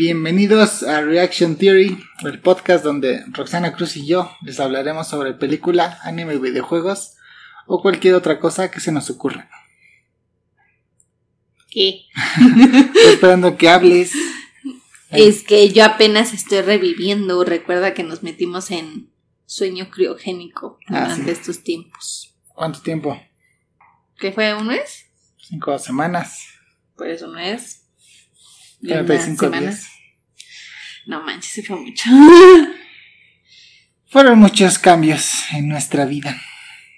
Bienvenidos a Reaction Theory, el podcast donde Roxana Cruz y yo les hablaremos sobre película, anime y videojuegos o cualquier otra cosa que se nos ocurra. ¿Qué? estoy esperando que hables. Es que yo apenas estoy reviviendo. Recuerda que nos metimos en sueño criogénico ah, durante estos tiempos. ¿Cuánto tiempo? ¿Qué fue? ¿Un mes? Cinco semanas. Pues un mes. 45 semanas. Días. No manches, se fue mucho. Fueron muchos cambios en nuestra vida.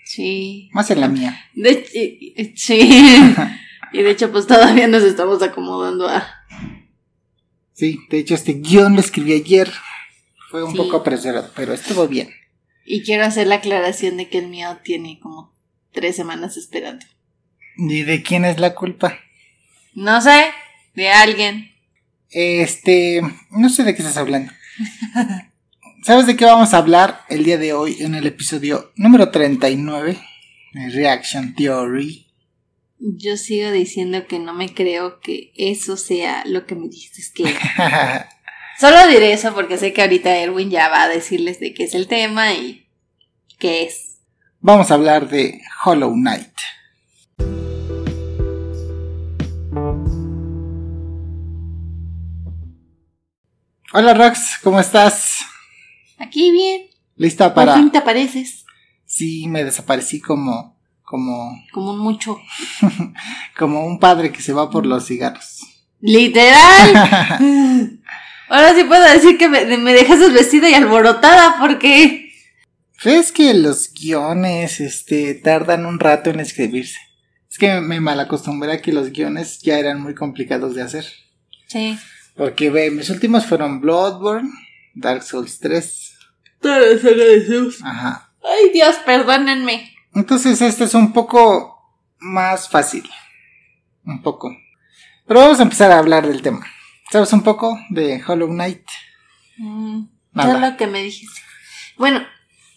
Sí. Más en la mía. Sí. y de hecho, pues todavía nos estamos acomodando a. Sí, de hecho, este guion lo escribí ayer. Fue un poco apresurado, pero estuvo bien. Y quiero hacer la aclaración de que el mío tiene como tres semanas esperando. ¿Y de quién es la culpa? No sé, de alguien. Este, no sé de qué estás hablando. ¿Sabes de qué vamos a hablar el día de hoy en el episodio número 39 de Reaction Theory? Yo sigo diciendo que no me creo que eso sea lo que me dijiste que. Solo diré eso porque sé que ahorita Erwin ya va a decirles de qué es el tema y qué es. vamos a hablar de Hollow Knight. Hola Rox, ¿cómo estás? Aquí bien, ¿Lista por para...? fin te apareces, Sí, me desaparecí como... como... como un mucho. como un padre que se va por los cigarros. ¡Literal! Ahora sí puedo decir que me, me dejas vestida y alborotada porque... ¿Ves que los guiones este, tardan un rato en escribirse? Es que me malacostumbré a que los guiones ya eran muy complicados de hacer. Sí. Porque ve, mis últimos fueron Bloodborne, Dark Souls 3. Toda la saga de Zeus. Ajá. Ay Dios, perdónenme. Entonces este es un poco más fácil. Un poco. Pero vamos a empezar a hablar del tema. ¿Sabes un poco de Hollow Knight? Mm, Nada. todo lo que me dijiste. Bueno,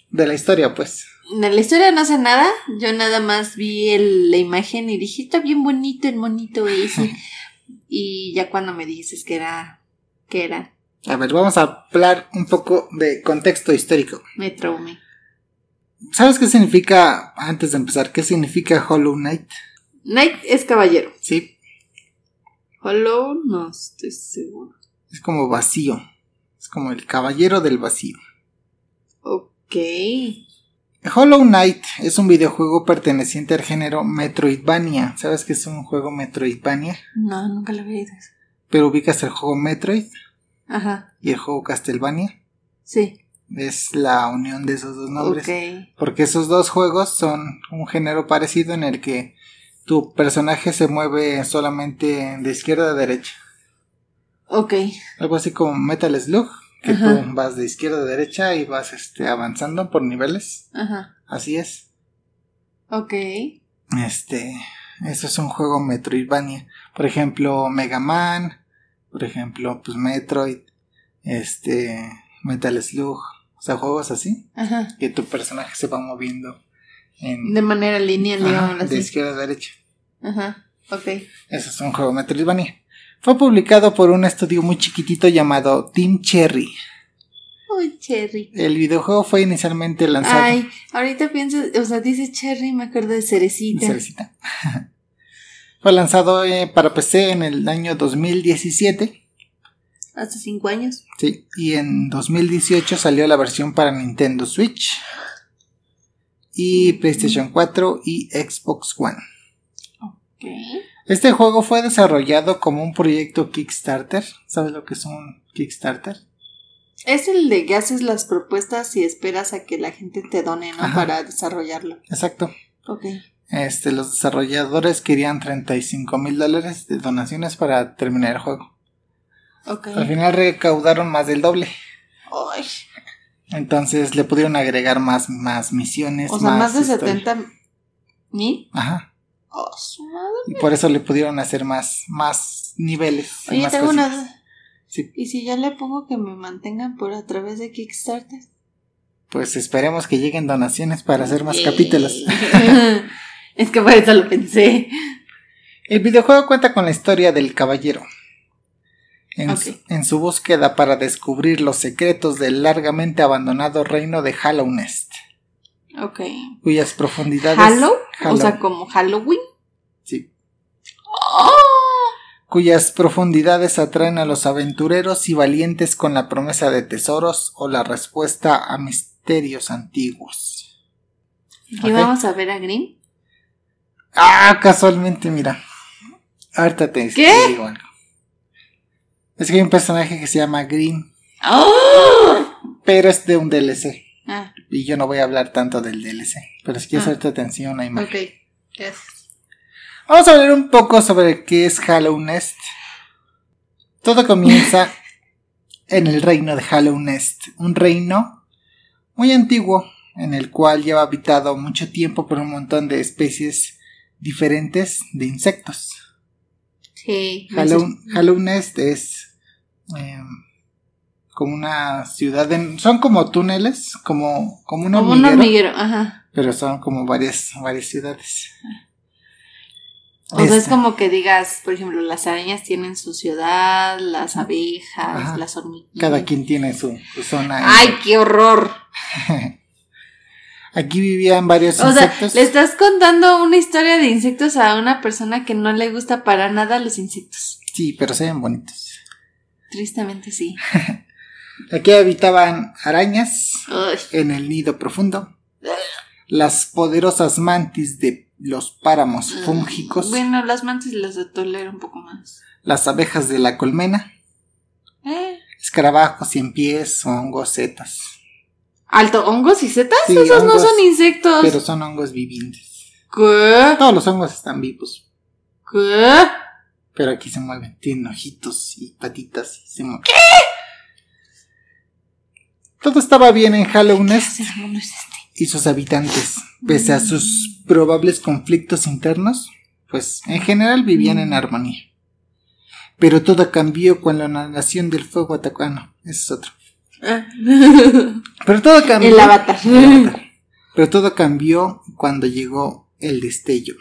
De la historia, pues. de la historia no sé nada. Yo nada más vi el- la imagen y dije, está bien bonito el monito ese. y ya cuando me dices que era, que era, A ver, vamos a hablar un poco de contexto histórico. me traumé. ¿Sabes qué significa, antes de empezar, qué significa Hollow Knight? Knight es caballero. Sí, Hollow, no estoy seguro. es como vacío. Es como el caballero del vacío. Ok. Hollow Knight es un videojuego perteneciente al género Metroidvania. ¿Sabes qué es un juego Metroidvania? No, nunca lo había oído. Pero ubicas el juego Metroid Ajá, y el juego Castlevania. sí. Es la unión de esos dos nombres. Porque esos dos juegos son un género parecido en el que tu personaje se mueve solamente de izquierda a derecha. Ok. Algo así como Metal Slug, que Ajá. tú vas de izquierda a derecha y vas este, avanzando por niveles. Ajá. Así es. Ok. Este, eso es un juego Metroidvania. Por ejemplo, Mega Man, por ejemplo, pues Metroid, este, Metal Slug, o sea, juegos así, Ajá. que tu personaje se va moviendo en, De manera lineal, digamos de así. izquierda a derecha. Ajá. Ok. Eso es un juego Metroidvania. Fue publicado por un estudio muy chiquitito llamado Team Cherry. Uy, Cherry. El videojuego fue inicialmente lanzado. Ay, ahorita pienso, o sea, dice Cherry, me acuerdo de Cerecita. Cerecita. Fue lanzado eh, para PC en el año 2017. Hace cinco años. Sí, y en 2018 salió la versión para Nintendo Switch y PlayStation 4 y Xbox One. Ok. Este juego fue desarrollado como un proyecto Kickstarter. ¿Sabes lo que es un Kickstarter? Es el de que haces las propuestas y esperas a que la gente te done, ¿no? Ajá. Para desarrollarlo. Exacto. Ok. Este, los desarrolladores querían 35 mil dólares de donaciones para terminar el juego. Ok. Al final recaudaron más del doble. Ay, Entonces le pudieron agregar más, más misiones. o sea, más, de historia. 70 mil. Ajá. Oh, su madre. Y por eso le pudieron hacer más, más niveles. y Oye, más tengo una cositas. duda. Sí, ¿Y si ya le pongo que me mantengan por a través de Kickstarter? pues esperemos que lleguen donaciones para hacer más capítulos. es que por eso lo pensé. El videojuego cuenta con la historia del caballero. en, en, su búsqueda para descubrir los secretos del largamente abandonado reino de Hollow Nest. Ok. Cuyas profundidades. ¿Hallow? O sea, como Halloween. Sí. ¡Oh! Cuyas profundidades atraen a los aventureros y valientes con la promesa de tesoros o la respuesta a misterios antiguos. ¿Y vamos a ver a Green? Ah, casualmente, mira. Ahorita te, digo algo. Es que hay un personaje que se llama Green. ¡Oh! Pero es de un DLC. Ah. Y yo no voy a hablar tanto del DLC. Pero es que ah. hacerte atención a imagen. Ok, gracias. Vamos a hablar un poco sobre qué es Hollow Nest. Todo comienza en el reino de Hollow Nest, un reino muy antiguo en el cual lleva habitado mucho tiempo por un montón de especies diferentes de insectos. Sí. Hollow, Nest es em, como una ciudad, son como túneles, como, como un hormiguero. ajá. Pero son como varias, varias ciudades. O sea, es este. como que digas, por ejemplo, las arañas tienen su ciudad, las abejas, las hormigas. Cada quien tiene su, zona. ¡Ay, qué horror! Aquí vivían varios insectos. O sea, le estás contando una historia de insectos a una persona que no le gusta para nada los insectos. Sí, pero se ven bonitos. Tristemente sí. Aquí habitaban arañas en el nido profundo. Las poderosas mantis de los páramos mm, fúngicos. Bueno, las mantis las de tolero un poco más. Las abejas de la colmena. Eh. Escarabajos, cien pies, hongos, setas. ¿Alto? ¿Hongos y setas? Esos no son insectos. Pero son hongos vivientes. ¿Qué? Todos los hongos están vivos. ¿Qué? Pero aquí se mueven. Tienen ojitos y patitas y se mueven. ¿Qué? Todo estaba bien en Halloween este? y sus habitantes, pese a sus probables conflictos internos, pues en general vivían en armonía. Pero todo cambió cuando la nación del fuego atacó. Ah, no, ese es otro. Ah. Pero todo cambió. El avatar. Pero todo cambió cuando llegó el destello.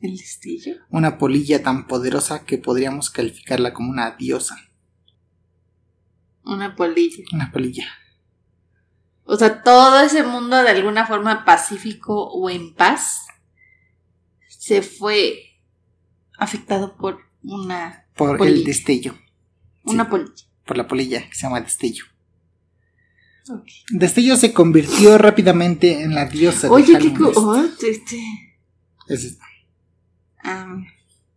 ¿El destello? Una polilla tan poderosa que podríamos calificarla como una diosa. Una polilla. Una polilla. O sea, todo ese mundo de alguna forma pacífico o en paz se fue afectado por una. Por el destello. Una polilla. Por la polilla que se llama destello. Destello se convirtió rápidamente en la diosa Oye, de qué oh, este. Es ah.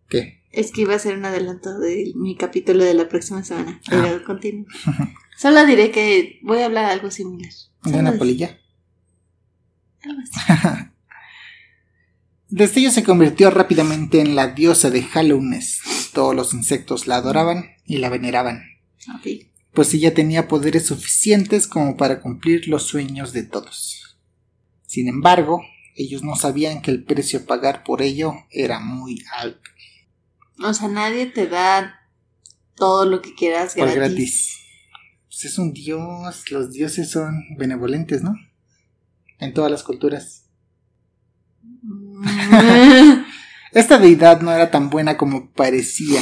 ¿Qué? Es que iba a ser un adelanto de mi capítulo de la próxima semana. Pero ah. continúo. Solo diré que voy a hablar algo similar. ¿De una polilla? Destello se convirtió rápidamente en la diosa de Halloween. Todos los insectos la adoraban y la veneraban. Pues ella tenía poderes suficientes como para cumplir los sueños de todos. Sin embargo, ellos no sabían que el precio a pagar por ello era muy alto. O sea, nadie te da todo lo que quieras gratis. gratis pues es un dios, los dioses son benevolentes, ¿no? En todas las culturas. Mm. Esta deidad no era tan buena como parecía.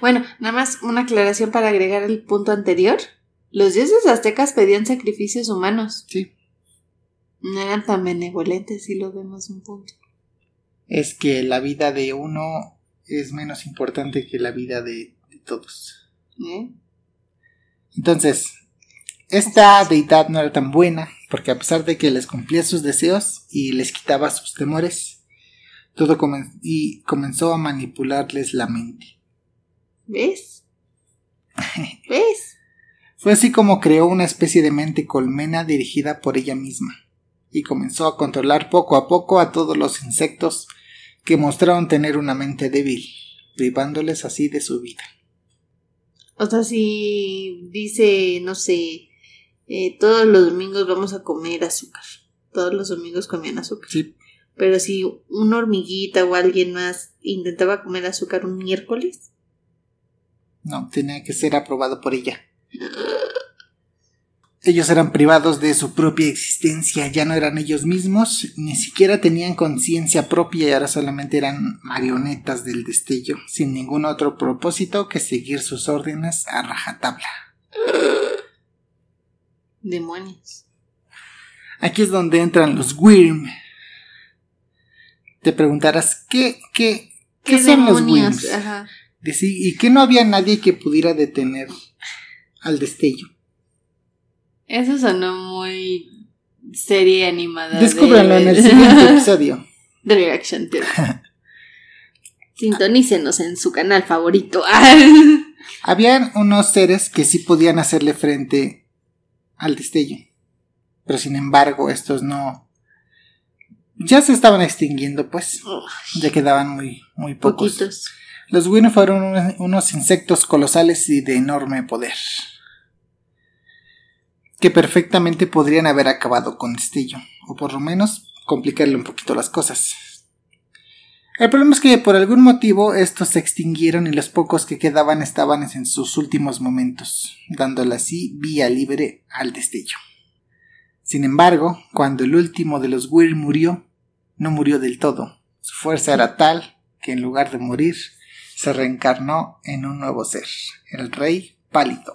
Bueno, nada más una aclaración para agregar el punto anterior. Los dioses aztecas pedían sacrificios humanos. Sí. No eran tan benevolentes si lo vemos un punto. Es que la vida de uno es menos importante que la vida de, de todos. ¿Eh? Entonces, esta deidad no era tan buena, porque a pesar de que les cumplía sus deseos y les quitaba sus temores, todo y comenzó a manipularles la mente. ¿Ves? ¿Ves? Fue así como creó una especie de mente colmena dirigida por ella misma, y comenzó a controlar poco a poco a todos los insectos que mostraron tener una mente débil, privándoles así de su vida. O sea, si dice, no sé, eh, todos los domingos vamos a comer azúcar. Todos los domingos comían azúcar. Sí. Pero si una hormiguita o alguien más intentaba comer azúcar un miércoles. No, tenía que ser aprobado por ella. Ellos eran privados de su propia existencia, ya no eran ellos mismos, ni siquiera tenían conciencia propia y ahora solamente eran marionetas del destello, sin ningún otro propósito que seguir sus órdenes a rajatabla. Demonios. Aquí es donde entran los Wyrm. Te preguntarás, ¿qué, qué, qué, son los Wyrms? y que no había nadie que pudiera detener al destello. Eso sonó muy serie animada. Descúbranlo en el siguiente episodio. The Reaction Sintonícenos en su canal favorito. Habían unos seres que sí podían hacerle frente al destello. Pero sin embargo, estos no. Ya se estaban extinguiendo, pues. Ya quedaban muy, muy pocos. Poquitos. Los Wynn fueron unos insectos colosales y de enorme poder que perfectamente podrían haber acabado con Destello, o por lo menos complicarle un poquito las cosas. El problema es que por algún motivo estos se extinguieron y los pocos que quedaban estaban en sus últimos momentos, dándole así vía libre al destello. Sin embargo, cuando el último de los Weir murió, no murió del todo. Su fuerza era tal que en lugar de morir, se reencarnó en un nuevo ser, el Rey Pálido.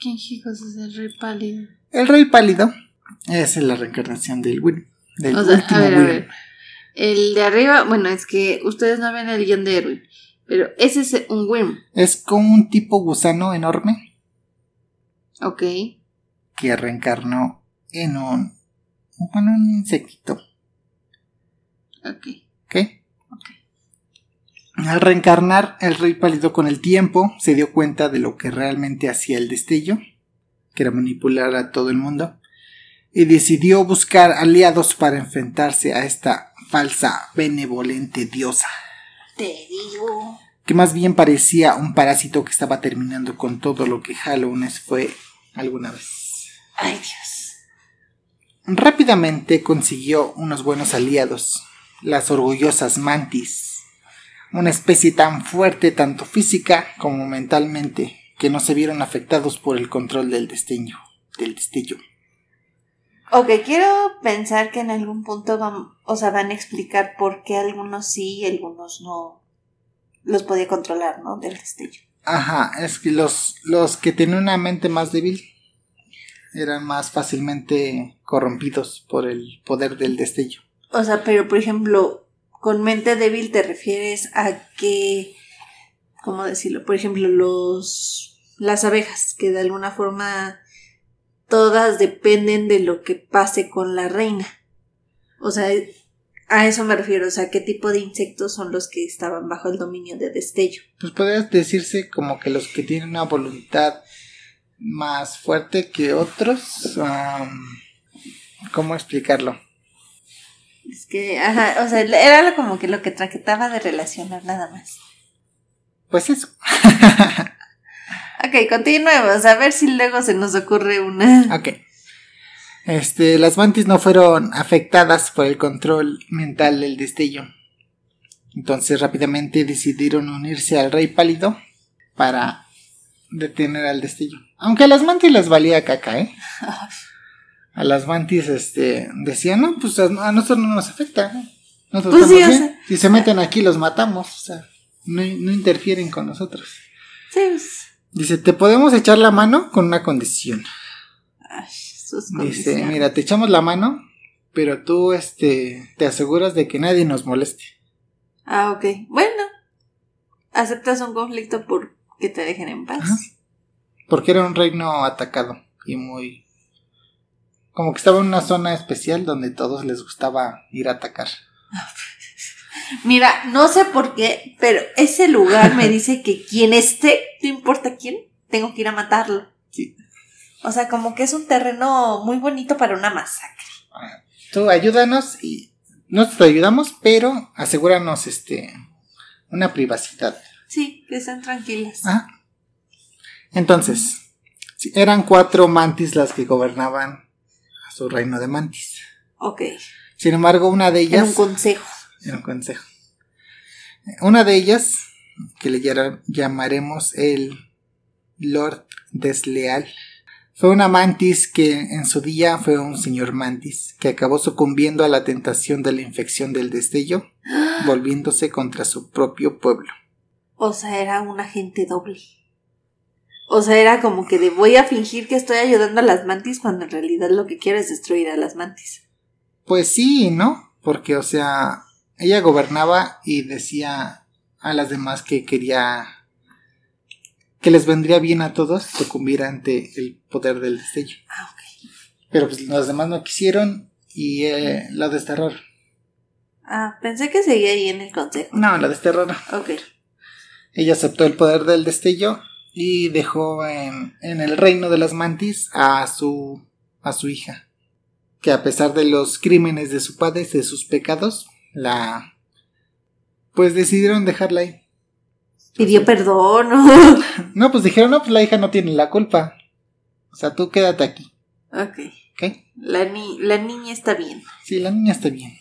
¿Quién hijos es el rey pálido? El rey pálido es la reencarnación del Win. Del o sea, a ver, a ver. El de arriba, bueno, es que ustedes no ven el guion de Erwin, pero ese es un Win. Es como un tipo gusano enorme. Ok. Que reencarnó en un. Bueno, un insectito. Ok. ¿Ok? Al reencarnar el rey pálido con el tiempo, se dio cuenta de lo que realmente hacía el destello, que era manipular a todo el mundo, y decidió buscar aliados para enfrentarse a esta falsa, benevolente diosa. Te digo. Que más bien parecía un parásito que estaba terminando con todo lo que Halloween fue alguna vez. Ay Dios. Rápidamente consiguió unos buenos aliados, las orgullosas mantis, una especie tan fuerte tanto física como mentalmente que no se vieron afectados por el control del destello, del destello. Ok, quiero pensar que en algún punto van, o sea, van a explicar por qué algunos sí y algunos no los podía controlar, ¿no? Del destello. Ajá, es que los, los que tenían una mente más débil eran más fácilmente corrompidos por el poder del destello. O sea, pero por ejemplo, con mente débil te refieres a que, ¿cómo decirlo? Por ejemplo, los, las abejas, que de alguna forma todas dependen de lo que pase con la reina. O sea, a eso me refiero, o sea, ¿qué tipo de insectos son los que estaban bajo el dominio de destello? Pues podría decirse como que los que tienen una voluntad más fuerte que otros. ¿Cómo explicarlo? Es que, ajá, o sea, era como que lo que trataba de relacionar nada más. Pues eso. ok, continuemos, a ver si luego se nos ocurre una. Ok. Este, las mantis no fueron afectadas por el control mental del destello. Entonces rápidamente decidieron unirse al rey pálido para detener al destello. Aunque a las mantis les valía caca, ¿eh? a las mantis este, decían, no, pues a, nosotros no nos afecta. Nosotros pues si se meten aquí los matamos, o sea, no, interfieren con nosotros. Sí. Pues. Dice, te podemos echar la mano con una condición. Dice, mira, te echamos la mano, pero tú este, te aseguras de que nadie nos moleste. Ah, ok. Bueno, aceptas un conflicto por que te dejen en paz. Porque era un reino atacado y muy como que estaba en una zona especial donde todos les gustaba ir a atacar. Mira, no sé por qué, pero ese lugar me dice que quien esté, no importa quién, tengo que ir a matarlo. Sí. O sea, como que es un terreno muy bonito para una masacre. Ah, tú ayúdanos y nosotros te ayudamos, pero asegúranos este una privacidad. Sí, que estén tranquilas. Ah. Entonces, eran cuatro mantis las que gobernaban su reino de mantis. Ok. Sin embargo, una de ellas. En un consejo. En un consejo. Una de ellas, que le llamaremos el Lord Desleal, Fue una mantis que en su día fue un señor mantis, que acabó sucumbiendo a la tentación de la infección del destello, volviéndose contra su propio pueblo. O sea, era un agente doble. O sea, era como que de voy a fingir que estoy ayudando a las mantis cuando en realidad lo que quiero es destruir a las mantis. Pues sí, ¿no? Porque, o sea, ella gobernaba y decía a las demás que quería que les vendría bien a todos sucumbir ante el poder del destello. Ah, ok. Pero pues los demás no quisieron y eh, la desterraron. Ah, pensé que seguía ahí en el consejo. No, la desterraron. Ok. Ella aceptó el poder del destello y dejó en, en el reino de las mantis a su a su hija, que a pesar de los crímenes de su padre, de sus pecados, la pues decidieron dejarla ahí. Pidió perdón. ¿no? No, pues dijeron, no, pues la hija no tiene la culpa. O sea, tú quédate aquí, ok. ¿ok? La, ni- la niña está bien. Sí, la niña está bien.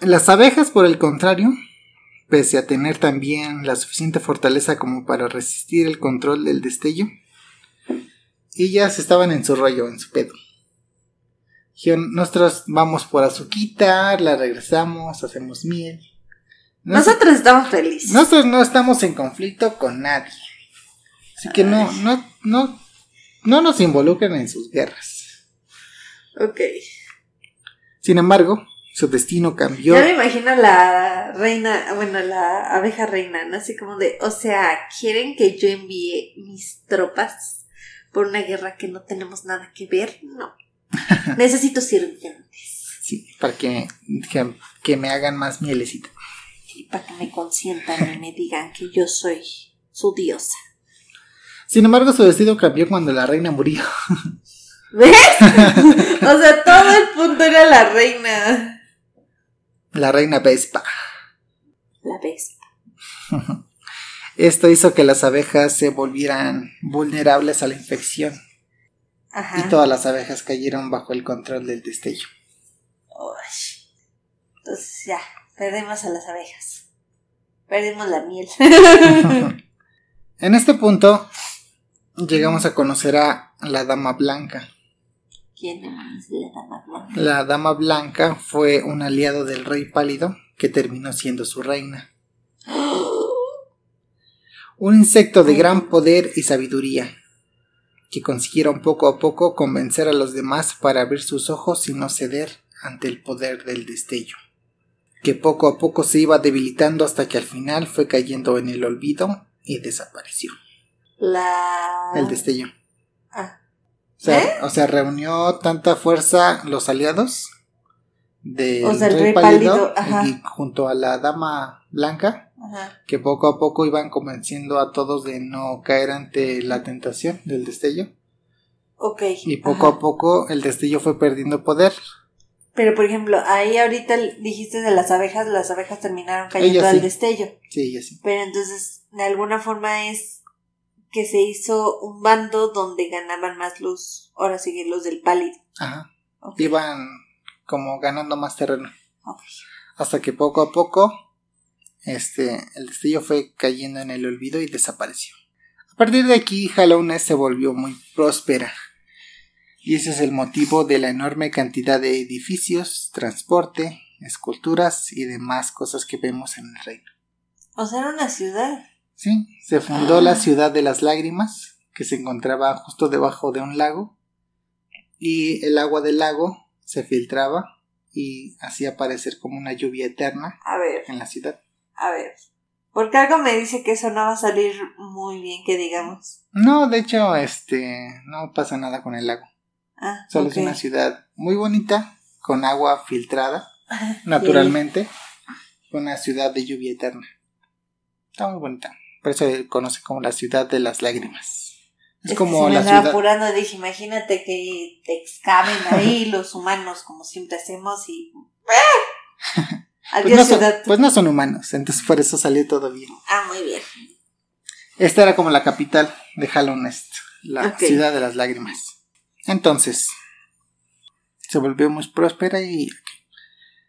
Las abejas, por el contrario, pese a tener también la suficiente fortaleza como para resistir el control del destello, ellas estaban en su rollo, en su pedo. Dijeron, nosotros vamos por azuquita, la regresamos, hacemos miel. Nos- Nosotros estamos felices. nosotros no estamos en conflicto con nadie. Así que no, no, no, no nos involucren en sus guerras. Ok. Sin embargo, su destino cambió. Ya me imagino la reina, bueno, la abeja reina, ¿no? Así como de, o sea, ¿quieren que yo envíe mis tropas por una guerra que no tenemos nada que ver? No. Necesito sirvientes. Sí, para que, que, que me hagan más mielecita. Y para que me consientan y me digan que yo soy su diosa. Sin embargo, su destino cambió cuando la reina murió. ¿Ves? o sea, todo el punto era la reina. La reina Vespa. La ves. Esto hizo que las abejas se volvieran vulnerables a la infección Ajá. y todas las abejas cayeron bajo el control del destello. Uy. Entonces ya, perdemos a las abejas. Perdemos la miel. En este punto llegamos a conocer a la Dama Blanca. ¿Quién es la dama blanca? La Dama Blanca fue un aliado del Rey Pálido que terminó siendo su reina. Un insecto de gran poder y sabiduría, que consiguieron poco a poco convencer a los demás para abrir sus ojos y no ceder ante el poder del destello, que poco a poco se iba debilitando hasta que al final fue cayendo en el olvido y desapareció. La. El destello. Ah, sea, ¿Eh? o sea, reunió tanta fuerza los aliados del O sea, el rey, rey pálido, y junto a la dama blanca ajá. que poco a poco iban convenciendo a todos de no caer ante la tentación del destello Ok. y poco ajá. a poco el destello fue perdiendo poder Pero por ejemplo, ahí ahorita dijiste de las abejas, las abejas terminaron cayendo Ellas al sí. destello. sí y así Pero entonces, de alguna forma es que se hizo un bando donde ganaban más los, ahora sí, los del pálido. ajá iban como ganando más terreno Ok. hasta que poco a poco este el destello fue cayendo en el olvido y desapareció a partir de aquí Hallownest se volvió muy próspera y ese es el motivo de la enorme cantidad de edificios, transporte, esculturas y demás cosas que vemos en el reino. O sea, era una ciudad. Sí, se fundó la ciudad de las lágrimas, que se encontraba justo debajo de un lago, y el agua del lago se filtraba y hacía parecer como una lluvia eterna A ver, en la ciudad. a ver. Porque algo me dice que eso no va a salir muy bien, que digamos. No, de hecho, este, no pasa nada con el lago. Ah, Solo es una ciudad muy bonita, con agua filtrada, naturalmente, una ciudad de lluvia eterna. Está muy bonita. Por eso se conoce como la ciudad de las lágrimas. Es, Es como que se me la ciudad. apurando, dije, imagínate que te excaven ahí los humanos, como siempre hacemos, y... ¡Ah! Pues no, son, pues no son humanos, entonces por eso salió todo bien. Ah, muy bien. Esta era como la capital de Hallownest, la ciudad de las lágrimas. Entonces, se volvió muy próspera y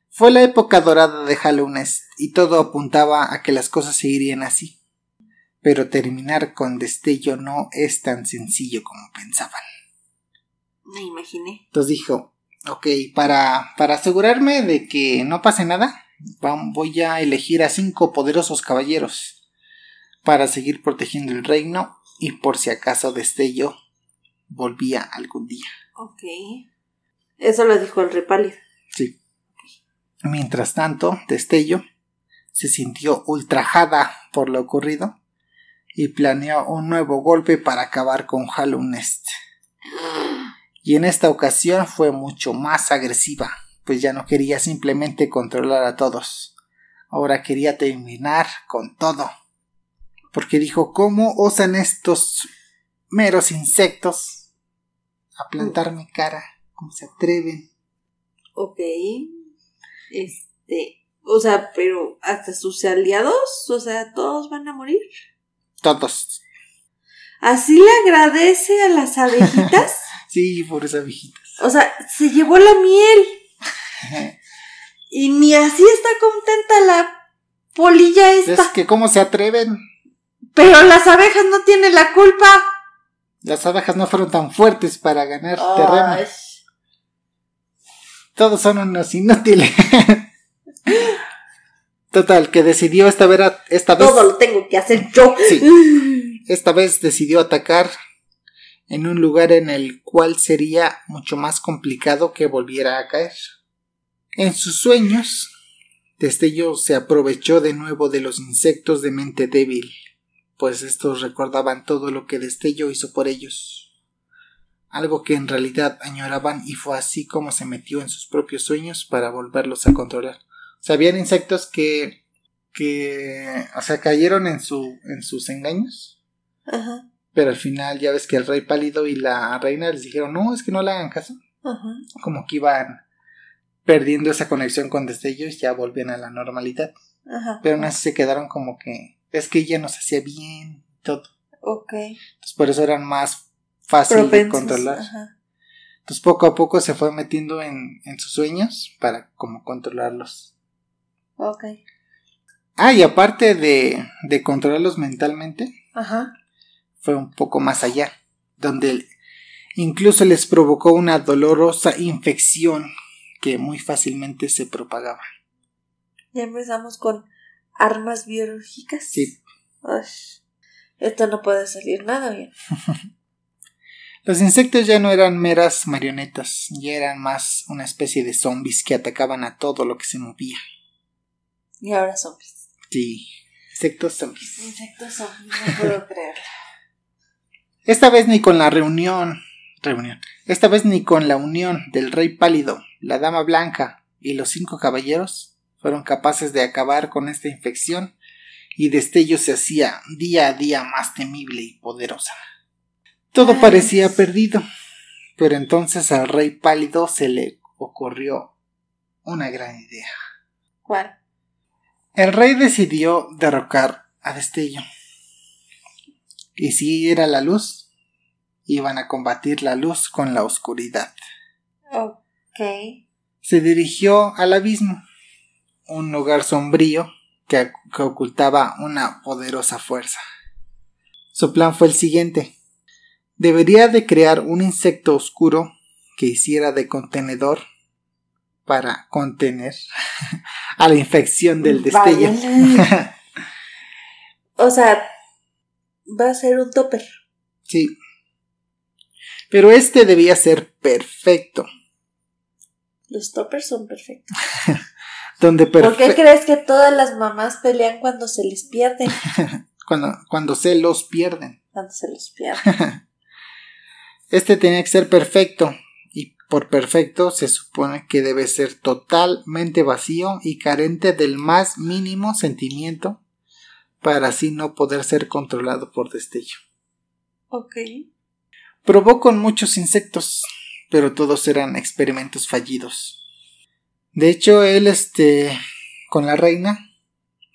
fue la época dorada de Hallownest y todo apuntaba a que las cosas seguirían así. Pero terminar con destello no es tan sencillo como pensaban. Me imaginé. Entonces dijo, ok, para, para asegurarme de que no pase nada, voy a elegir a cinco poderosos caballeros para seguir protegiendo el reino y por si acaso destello volvía algún día. Ok. Eso lo dijo el rey pálido. Sí. Mientras tanto, Destello se sintió ultrajada por lo ocurrido y planeó un nuevo golpe para acabar con Hollow Nest. Y en esta ocasión fue mucho más agresiva, pues ya no quería simplemente controlar a todos. Ahora quería terminar con todo. Porque dijo, ¿cómo osan estos meros insectos a plantar mi cara? ¿Cómo se atreven? Ok. Este, o sea, pero hasta sus aliados, o sea, todos van a morir. Todos. ¿Así le agradece a las abejitas? sí, por esas abejitas. O sea, se llevó la miel. y ni así está contenta la polilla esta. Es que cómo se atreven. Pero las abejas no tienen la culpa. Las abejas no fueron tan fuertes para ganar terreno. Todos son unos inútiles. Total, que decidió esta vez. Esta vez Todo lo tengo que hacer yo. Esta vez decidió atacar en un lugar en el cual sería mucho más complicado que volviera a caer. En sus sueños, Destello se aprovechó de nuevo de los insectos de mente débil, pues estos recordaban todo lo que Destello hizo por ellos. Algo que en realidad añoraban y fue así como se metió en sus propios sueños para volverlos a controlar. O sea, habían insectos que, que, o sea, cayeron en, su, en sus engaños. Ajá. Pero al final ya ves que el rey pálido y la reina les dijeron, no, es que no le hagan caso. Ajá. Como que iban perdiendo esa conexión con destellos y ya volvían a la normalidad. Ajá. Pero aún así se quedaron como que, es que ella nos hacía bien, todo. Ok. Entonces por eso eran más fáciles de controlar. Ajá. Entonces poco a poco se fue metiendo en, en sus sueños para como controlarlos. Ok. Ah, y aparte de, de controlarlos mentalmente, Ajá. fue un poco más allá, donde incluso les provocó una dolorosa infección que muy fácilmente se propagaba. Ya empezamos con armas biológicas. Sí. esto no puede salir nada bien. Los insectos ya no eran meras marionetas, ya eran más una especie de zombies que atacaban a todo lo que se movía. Y ahora zombies. Sí, insectos zombies. Insectos zombies, no puedo creerlo. Esta vez ni con la reunión, reunión, esta vez ni con la unión del rey pálido, la dama blanca y los cinco caballeros fueron capaces de acabar con esta infección y Destello se hacía día a día más temible y poderosa. Todo parecía perdido, pero entonces al rey pálido se le ocurrió una gran idea. ¿Cuál? El rey decidió derrocar a Destello. Y si era la luz, iban a combatir la luz con la oscuridad. Ok. Se dirigió al abismo, un lugar sombrío que, que ocultaba una poderosa fuerza. Su plan fue el siguiente. Debería de crear un insecto oscuro que hiciera de contenedor para contener a la infección del destello. o sea, va a ser un topper. Sí. Pero este debía ser perfecto. Los toppers son perfectos. Donde ¿Por qué crees que todas las mamás pelean cuando se les pierden? cuando, cuando se los pierden. Cuando se los pierden. este tenía que ser perfecto por perfecto se supone que debe ser totalmente vacío y carente del más mínimo sentimiento para así no poder ser controlado por destello. Ok. Probó con muchos insectos, pero todos eran experimentos fallidos. De hecho, él, este, con la reina,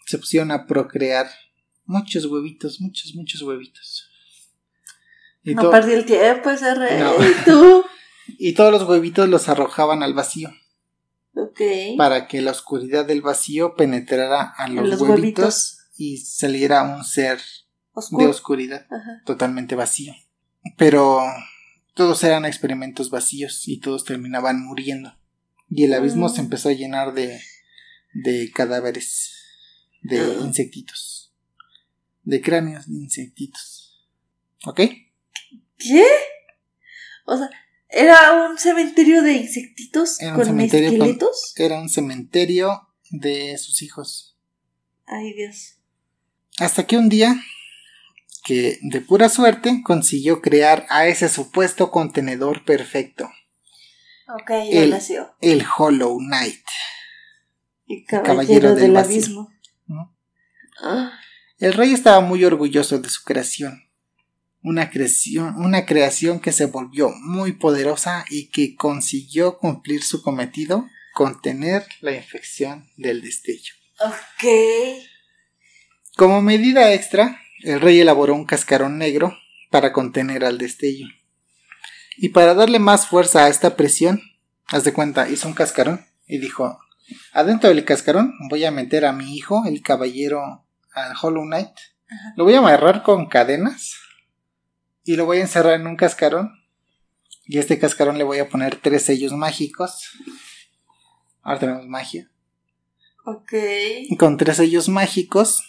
se pusieron a procrear muchos huevitos, muchos, muchos huevitos. no perdí el tiempo ese rey. ¿Tú? Y todos los huevitos los arrojaban al vacío. Ok. Para que la oscuridad del vacío penetrara a los, huevitos, y saliera un ser de oscuridad, totalmente vacío. Pero todos eran experimentos vacíos y todos terminaban muriendo. Y el abismo se ah. empezó a llenar de, de cadáveres, de ah. insectitos, de cráneos de insectitos. ¿Ok? ¿Qué? O sea, ¿era un cementerio de insectitos con esqueletos? era un cementerio de sus hijos. Ay, Dios. Hasta que un día, que de pura suerte consiguió crear a ese supuesto contenedor perfecto. Ok, ya el, nació. El Hollow Knight. El caballero, del, abismo. Ah. El rey estaba muy orgulloso de su creación. Una creación, una creación que se volvió muy poderosa y que consiguió cumplir su cometido, contener la infección del destello. Ok. Como medida extra, el rey elaboró un cascarón negro para contener al destello. Y para darle más fuerza a esta presión, haz de cuenta, hizo un cascarón y dijo, adentro del cascarón voy a meter a mi hijo, el caballero, al Hollow Knight. Lo voy a amarrar con cadenas y lo voy a encerrar en un cascarón. Y a este cascarón le voy a poner tres sellos mágicos. Ahora tenemos magia. Ok. Con tres sellos mágicos,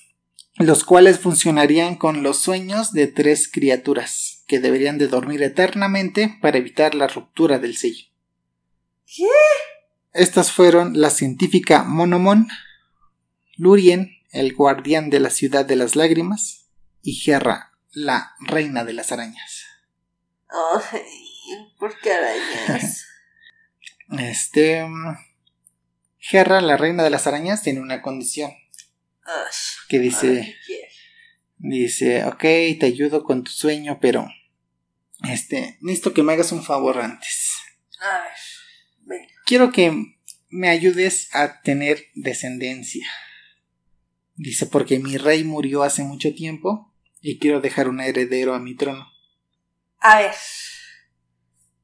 los cuales funcionarían con los sueños de tres criaturas que deberían de dormir eternamente para evitar la ruptura del sello. ¿Qué? Estas fueron la científica Monomon, Lurien, el guardián de la ciudad de las lágrimas, y Gerra, la reina de las arañas. Ay, ¿por qué arañas? este. Gerra, la reina de las arañas, tiene una condición. que dice. Dice, ok, te ayudo con tu sueño, pero este, necesito que me hagas un favor antes. A ver, Quiero que me ayudes a tener descendencia. Dice, porque mi rey murió hace mucho tiempo y quiero dejar un heredero a mi trono. A ver.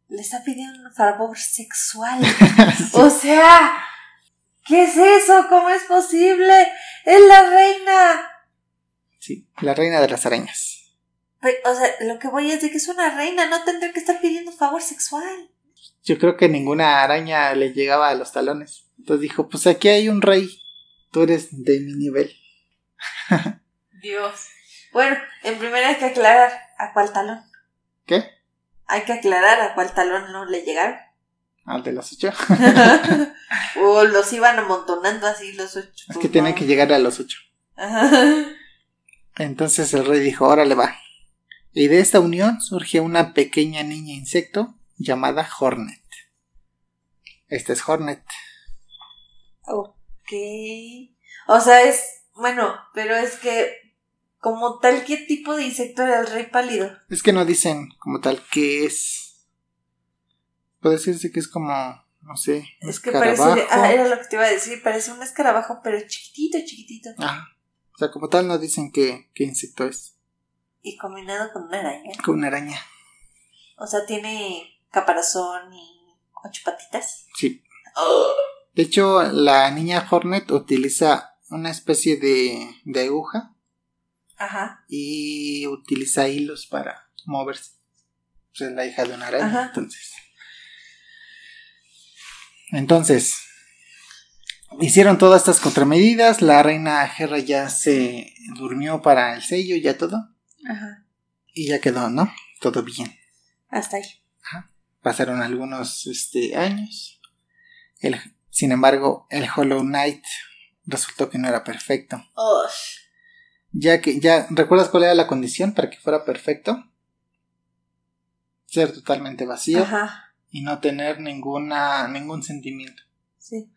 Le está pidiendo un favor sexual. O sea, ¿qué es eso? ¿Cómo es posible? Es la reina. Sí, la reina de las arañas o sea, lo que voy es de que es una reina, no tendrá que estar pidiendo favor sexual. Yo creo que ninguna araña le llegaba a los talones. Entonces dijo, pues aquí hay un rey, tú eres de mi nivel. Dios. Bueno, en primera hay que aclarar a cuál talón. ¿Qué? Hay que aclarar a cuál talón no le llegaron. Al de los ocho. o los iban amontonando así los ocho. Es que tienen que llegar a los ocho. Entonces el rey dijo, órale va y de esta unión surge una pequeña niña insecto llamada Hornet. Esta es Hornet. Ok. O sea, es. Bueno, pero es que. Como tal, ¿qué tipo de insecto era el rey pálido? Es que no dicen como tal qué es. Puede decirse que es como. No sé. es que parece. Ah, era lo que te iba a decir. Parece un escarabajo, pero chiquitito, chiquitito. Ah. O sea, como tal, no dicen qué, qué insecto es. Y combinado con una araña. Con una araña. O sea, tiene caparazón y ocho patitas. Sí. De hecho, la niña Hornet utiliza una especie de, de aguja. Ajá. Y utiliza hilos para moverse. O sea, es la hija de una araña. Ajá. Entonces. Entonces. Hicieron todas estas contramedidas. La reina Gerra ya se durmió para el sello, ya todo. Ajá. Y ya quedó, ¿no? Todo bien. Hasta ahí. Ajá. Pasaron algunos este, años. El, sin embargo, el Hollow Knight resultó que no era perfecto. Ya que, ya, ¿recuerdas cuál era la condición para que fuera perfecto? Ser totalmente vacío Ajá. y no tener ninguna, ningún sentimiento. Sí,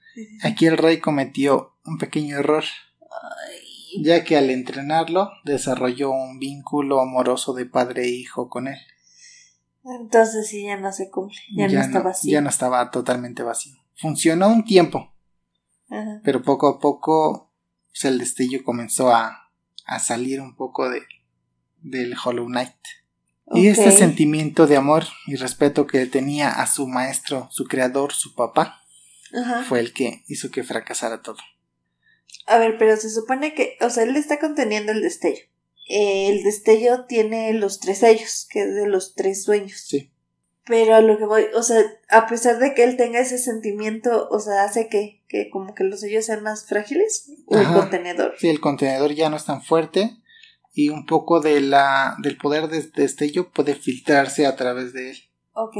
Aquí el rey cometió un pequeño error. Ay ya que al entrenarlo desarrolló un vínculo amoroso de padre e hijo con él. Entonces sí, ya no se cumple, ya, no está vacío. Ya no estaba totalmente vacío. Funcionó un tiempo, pero poco a poco pues, el destello comenzó a, a salir un poco de, del Hollow Knight. Y este sentimiento de amor y respeto que tenía a su maestro, su creador, su papá, fue el que hizo que fracasara todo. A ver, pero se supone que, o sea, él está conteniendo el destello. el destello tiene los tres sellos, que es de los tres sueños. Sí. Pero a lo que voy, o sea, a pesar de que él tenga ese sentimiento, o sea, hace que, que como que los sellos sean más frágiles, o el contenedor. Sí, el contenedor ya no es tan fuerte y un poco de la, del poder de destello puede filtrarse a través de él. Ok.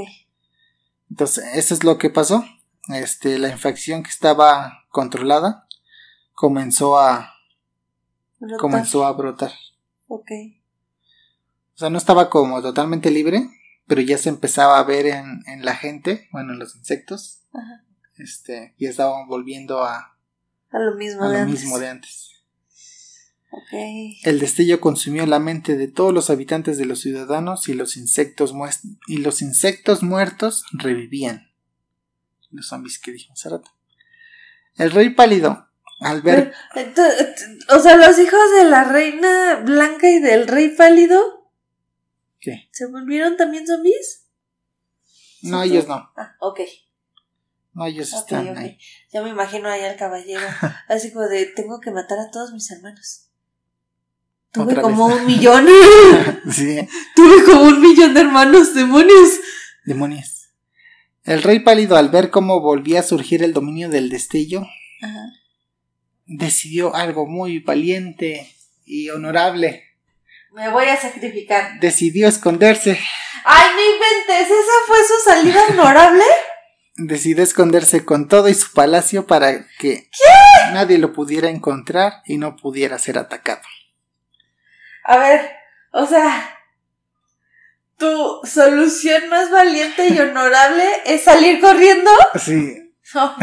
Entonces, eso es lo que pasó. Este, la infección que estaba controlada comenzó a, Brotar. comenzó a brotar. Ok. O sea, no estaba como totalmente libre, pero ya se empezaba a ver en, en la gente, bueno, en los insectos. Ajá. Este, ya estaban volviendo a, A lo mismo a de lo antes. mismo de antes. El destello consumió la mente de todos los habitantes de los ciudadanos y los insectos, y los insectos muertos revivían. Los zombies que dijo hace rato. El rey pálido, al ver... O sea, los hijos de la reina blanca y del rey pálido ¿Qué? se volvieron también zombies. No, ellos no. Ah, ok. No, ellos están ahí. Ya me imagino ahí al caballero. Así como de, tengo que matar a todos mis hermanos. Tuve Otra como vez. un millón. Sí, Tuve como un millón de hermanos, demonios. demonios. El rey pálido, al ver cómo volvía a surgir el dominio del destello, Ajá. decidió algo muy valiente y honorable. Me voy a sacrificar. Decidió esconderse. Ay, no inventes, esa fue su salida honorable. decidió esconderse con todo y su palacio para que nadie lo pudiera encontrar y no pudiera ser atacado. A ver, o sea, tu solución más valiente y honorable es salir corriendo. Sí, No,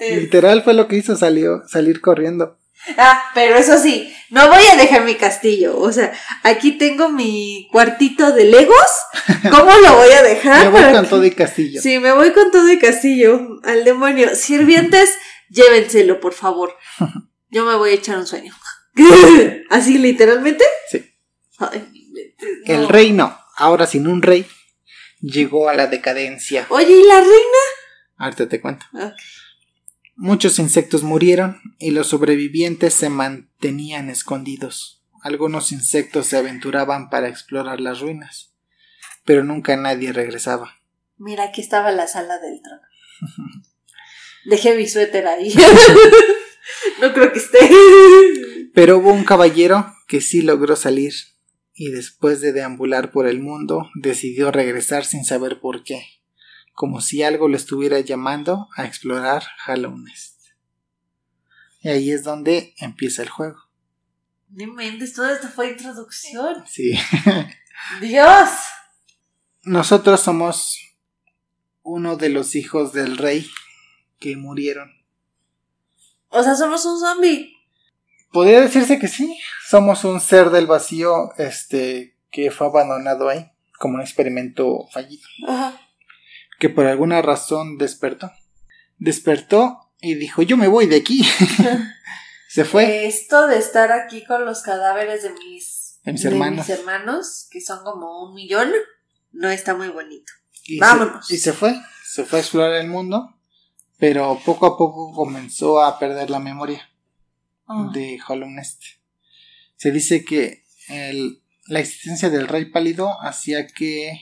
literal fue lo que hizo, salió, salir corriendo. Ah, pero eso sí, no voy a dejar mi castillo. O sea, aquí tengo mi cuartito de Legos. ¿Cómo lo voy a dejar? Me voy para con que- todo y castillo. Sí, me voy con todo y castillo. Al demonio. Sirvientes, llévenselo, por favor. Yo me voy a echar un sueño. ¿Así literalmente? Sí. Ay, no. El reino, ahora sin un rey, llegó a la decadencia. Oye, ¿y la reina? Ahorita te cuento. Ok. Muchos insectos murieron y los sobrevivientes se mantenían escondidos. Algunos insectos se aventuraban para explorar las ruinas, pero nunca nadie regresaba. Mira, aquí estaba la sala del trono. Dejé mi suéter ahí. no creo que esté. Pero hubo un caballero que sí logró salir y después de deambular por el mundo decidió regresar sin saber por qué, como si algo lo estuviera llamando a explorar Hollow Nest. Y ahí es donde empieza el juego. No inventes, todo esto fue introducción. Sí. Dios. Nosotros somos uno de los hijos del rey que murieron. O sea, somos un zombie. Podría decirse que sí. Somos un ser del vacío, este, que fue abandonado ahí, como un experimento fallido. Ajá. Que por alguna razón despertó. Despertó y dijo, yo me voy de aquí. Se fue. Esto de estar aquí con los cadáveres de mis, De mis de hermanos. mis hermanos, que son como un millón, no está muy bonito. Y vámonos. Se, y se fue. Se fue a explorar el mundo. Pero poco a poco comenzó a perder la memoria Ah. de Hollow Nest. Se dice que el- la existencia del rey pálido hacía que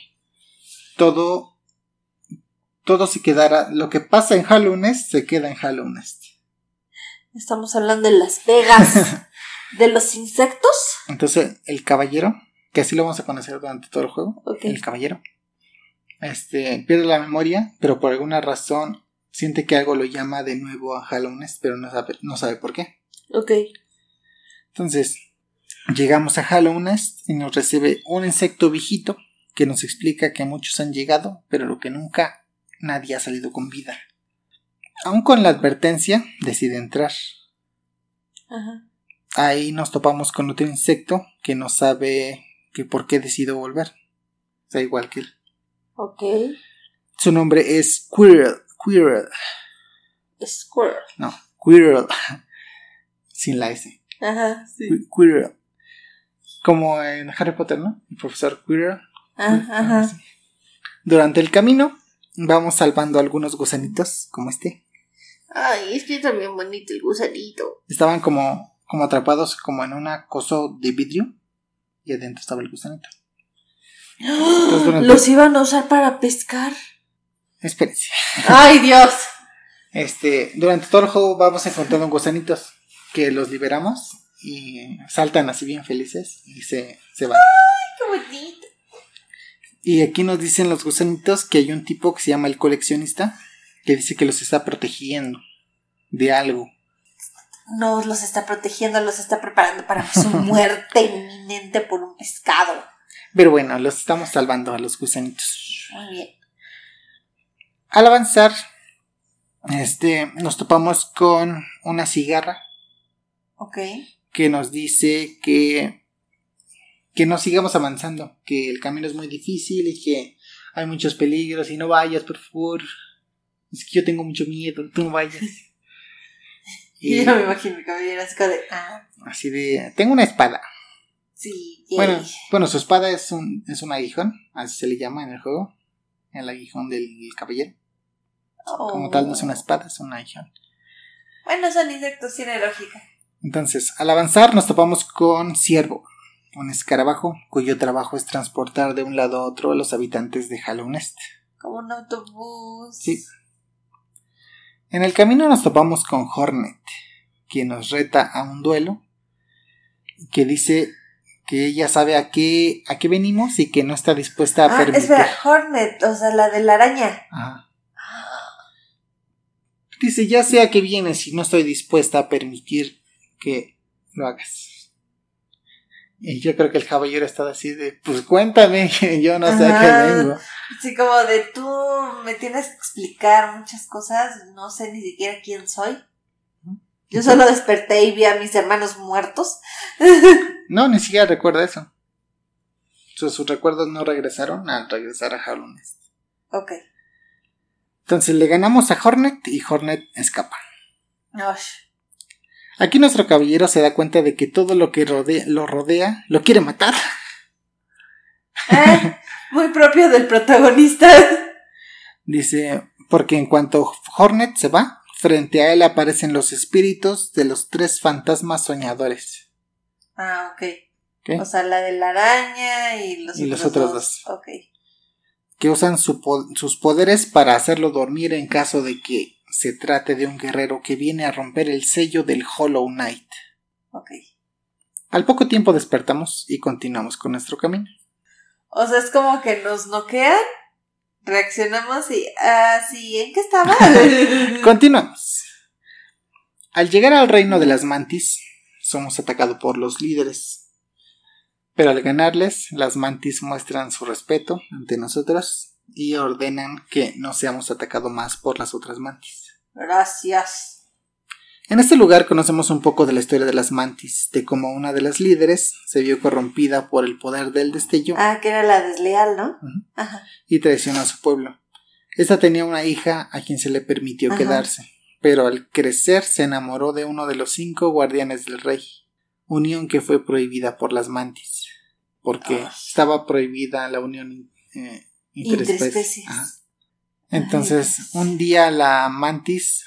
todo todo se quedara lo que pasa en Hollow Nest se queda en Hollow Nest. Estamos hablando de Las Vegas. ¿De los insectos? Entonces, el caballero, que así lo vamos a conocer durante todo el juego, el caballero, este, pierde la memoria, pero por alguna razón siente que algo lo llama de nuevo a Hallownest, pero no sabe, no sabe por qué. Ok. Entonces, llegamos a Hallownest y nos recibe un insecto viejito que nos explica que muchos han llegado, pero lo que nunca nadie ha salido con vida. Aún con la advertencia, decide entrar. Ajá. Ahí nos topamos con otro insecto que no sabe que por qué decidió volver. O sea, igual que él. Ok. Su nombre es Quirrell. Quirrell. Squirrel. No, Quirrell. Sin la S. Ajá, sí. Qui- Quirrell. Como en Harry Potter, ¿no? El profesor Quirrell. Ajá. Durante el camino vamos salvando algunos gusanitos como este. Ay, es que está bien bonito el gusanito. Estaban como, como atrapados como en un acoso de vidrio y adentro estaba el gusanito. ¿Los iban a usar para pescar? Espérense. ¡Ay, Dios! Este, durante todo el juego vamos encontrando gusanitos que los liberamos y saltan así bien felices y se, se van. ¡Ay, qué bonito! Y aquí nos dicen los gusanitos que hay un tipo que se llama el coleccionista que dice que los está protegiendo de algo. No los está protegiendo, los está preparando para su muerte inminente por un pescado. Pero bueno, los estamos salvando a los gusanitos. Muy bien. Al avanzar, este, nos topamos con una cigarra. Ok. Que nos dice que que no sigamos avanzando, que el camino es muy difícil y que hay muchos peligros y no vayas, por favor. Es que yo tengo mucho miedo, tú no vayas. y yo me imagino que caballero así de, ah. Así de, tengo una espada. Sí. Bueno, bueno, su espada es un, es un aguijón, así se le llama en el juego, el aguijón del caballero. Como tal no es una oh. espada, es un aguijón. Bueno, son insectos, tiene lógica. Entonces, al avanzar nos topamos con Ciervo un escarabajo cuyo trabajo es transportar de un lado a otro a los habitantes de Hallownest. Como un autobús. Sí. En el camino nos topamos con Hornet, quien nos reta a un duelo, que dice que ella sabe a qué, a qué venimos y que no está dispuesta a ah, permitir. Espera, Hornet, o sea, la de la araña. Ajá. Dice, ya sé a qué vienes y no estoy dispuesta a permitir que lo hagas. Y yo creo que el caballero estaba así de, pues cuéntame, yo no sé a qué vengo. Sí, como de tú me tienes que explicar muchas cosas, no sé ni siquiera quién soy. Yo solo desperté y vi a mis hermanos muertos. No, ni siquiera recuerda eso. Sus, recuerdos no regresaron al regresar a Hallownest. Ok. Entonces le ganamos a Hornet y Hornet escapa. Aquí nuestro caballero se da cuenta de que todo lo que lo rodea lo quiere matar. Eh, muy propio del protagonista. Dice, porque en cuanto Hornet se va, frente a él aparecen los espíritus de los tres fantasmas soñadores. Ah, ok. O sea, la de la araña y los, y los otros dos. Ok. Que usan sus poderes para hacerlo dormir en caso de que se trate de un guerrero que viene a romper el sello del Hollow Knight. Ok. Al poco tiempo despertamos y continuamos con nuestro camino. O sea, es como que nos noquean, reaccionamos y. Ah, sí, ¿en qué estaba? Continuamos. Al llegar al reino de las mantis, somos atacados por los líderes. Pero al ganarles, las mantis muestran su respeto ante nosotros y ordenan que no seamos atacados más por las otras mantis. Gracias. En este lugar conocemos un poco de la historia de las mantis, de cómo una de las líderes se vio corrompida por el poder del destello. Ah, que era la desleal, ¿no? Ajá. Y traicionó a su pueblo. Esta tenía una hija a quien se le permitió quedarse, pero al crecer se enamoró de uno de los cinco guardianes del rey, unión que fue prohibida por las mantis, porque ah. estaba prohibida la unión eh, Interespecies. Entonces, un día la mantis.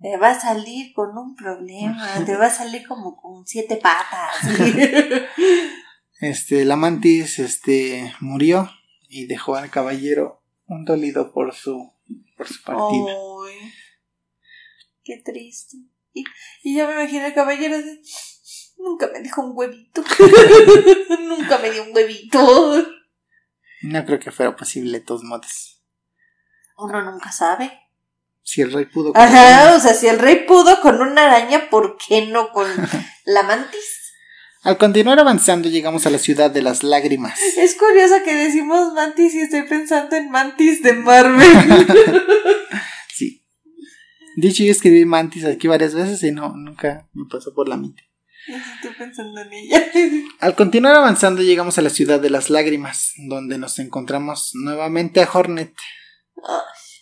Te va a salir con un problema, te va a salir como con siete patas. este, la mantis, este, murió y dejó al caballero un dolido por su, por su partida. qué triste. Y, y yo me imagino el caballero nunca me dejó un huevito. nunca me dio un huevito. No creo que fuera posible de todos modos. Uno nunca sabe. Si el rey pudo con Ajá, o sea, si el rey pudo con una araña, ¿por qué no con la mantis? Al continuar avanzando llegamos a la ciudad de las lágrimas. Es curioso que decimos mantis y estoy pensando en mantis de Marvel. sí. Dicho yo escribí mantis aquí varias veces y no, nunca me pasó por la mente. Estoy pensando en ella. Al continuar avanzando llegamos a la ciudad de las lágrimas, donde nos encontramos nuevamente a Hornet,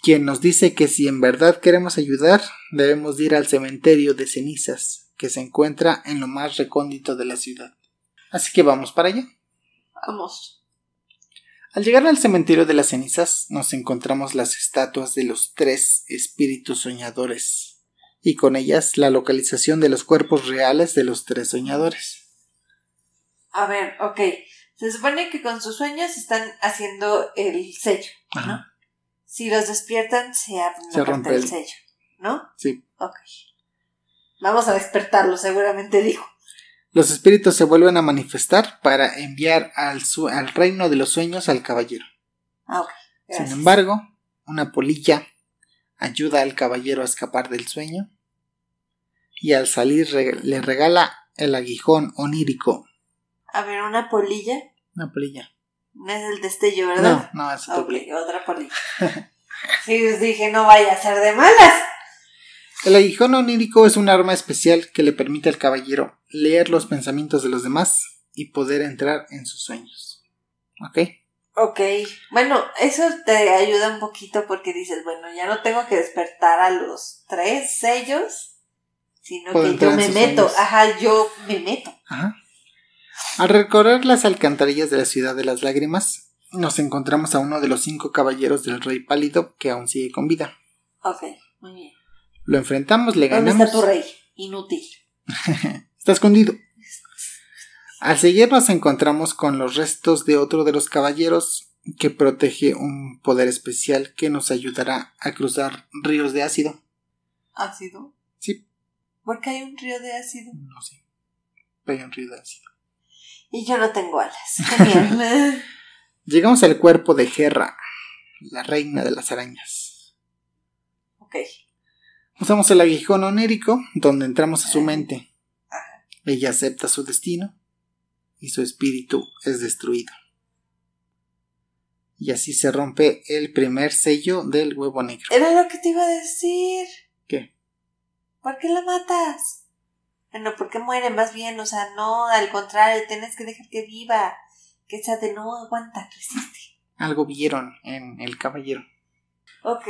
quien nos dice que si en verdad queremos ayudar, debemos ir al cementerio de cenizas, que se encuentra en lo más recóndito de la ciudad. Así que vamos para allá. Vamos. Al llegar al cementerio de las cenizas, nos encontramos las estatuas de los tres espíritus soñadores y con ellas la localización de los cuerpos reales de los tres soñadores. A ver, ok. Se supone que con sus sueños están haciendo el sello, ¿no? Ajá. Si los despiertan, se Se rompe del el- sello, ¿no? Sí. Ok. Vamos a despertarlo, seguramente dijo. Los espíritus se vuelven a manifestar para enviar al, su- al reino de los sueños al caballero. Ah, ok. Sin embargo, una polilla ayuda al caballero a escapar del sueño y al salir re- le regala el aguijón onírico. A ver, una polilla. Una polilla. No es el destello, No, ¿verdad? no, es otra ok, polilla. otra polilla. sí, os dije, no vaya a ser de malas. El aguijón onírico es un arma especial que le permite al caballero leer los pensamientos de los demás y poder entrar en sus sueños. ¿Ok? Ok, bueno, eso te ayuda un poquito porque dices, bueno, ya no tengo que despertar a los tres sellos, sino Puedo que yo me meto, sueños. ajá, yo me meto. Ajá. Al recorrer las alcantarillas de la ciudad de las lágrimas, nos encontramos a uno de los cinco caballeros del rey pálido que aún sigue con vida. Ok, muy bien. Lo enfrentamos, le ¿Dónde ganamos. está tu rey? Inútil. Está escondido. Al seguir nos encontramos con los restos de otro de los caballeros que protege un poder especial que nos ayudará a cruzar ríos de ácido. ¿Ácido? Sí, ¿Por qué hay un río de ácido? no sé. Pero hay un río de ácido. Y yo no tengo alas. Genial. Llegamos al cuerpo de Gerra, la reina de las arañas. ok. Usamos el aguijón onérico, donde entramos a su mente. Ella acepta su destino y su espíritu es destruido. Y así se rompe el primer sello del huevo negro. Era lo que te iba a decir. ¿Qué? ¿Por qué la matas? Bueno, ¿por qué muere más bien? O sea, no, al contrario, tienes que dejar que viva. Que esa de no aguanta, resiste. Algo vieron en el caballero. Ok.